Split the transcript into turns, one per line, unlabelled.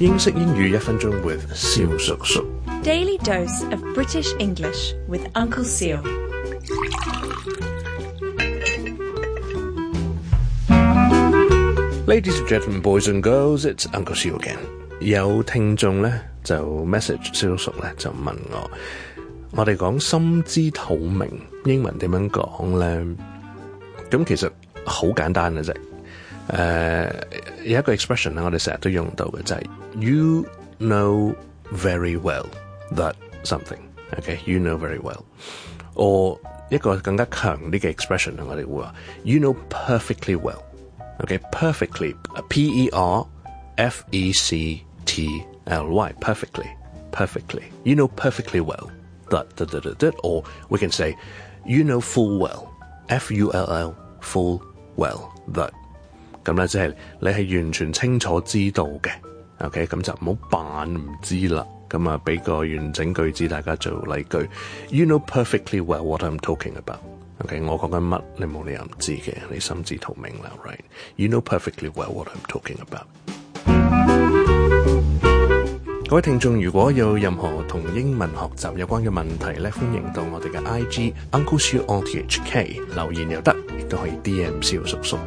英式英语一分钟 with 肖叔叔。
Daily dose of British English with Uncle Seal。
Ladies and gentlemen, boys and girls, it's Uncle Seal again。有听众咧就 message 肖叔咧就问我，我哋讲心知肚明英文点样讲咧？咁其实好简单嘅啫。誒有一個 expression 咧，我哋成日都用到嘅就係 know very well that something。OK，you know very well。or 一個更加強啲嘅 expression 我哋會話 you know perfectly well。OK，perfectly，P E R F E C You know perfectly well that that that that that. Or we can say you know full well. F U L L. Full well that。咁咧，即系你係完全清楚知道嘅，OK？咁就唔好扮唔知啦。咁啊，俾個完整句子大家做例句。You know perfectly well what I'm talking about。OK？我講緊乜，你冇理由唔知嘅，你心知肚明啦，Right？You know perfectly well what I'm talking about。各位聽眾，如果有任何同英文學習有關嘅問題咧，歡迎到我哋嘅 IG Uncle Sir O T H K 留言又得，亦都可以 D M 小叔叔。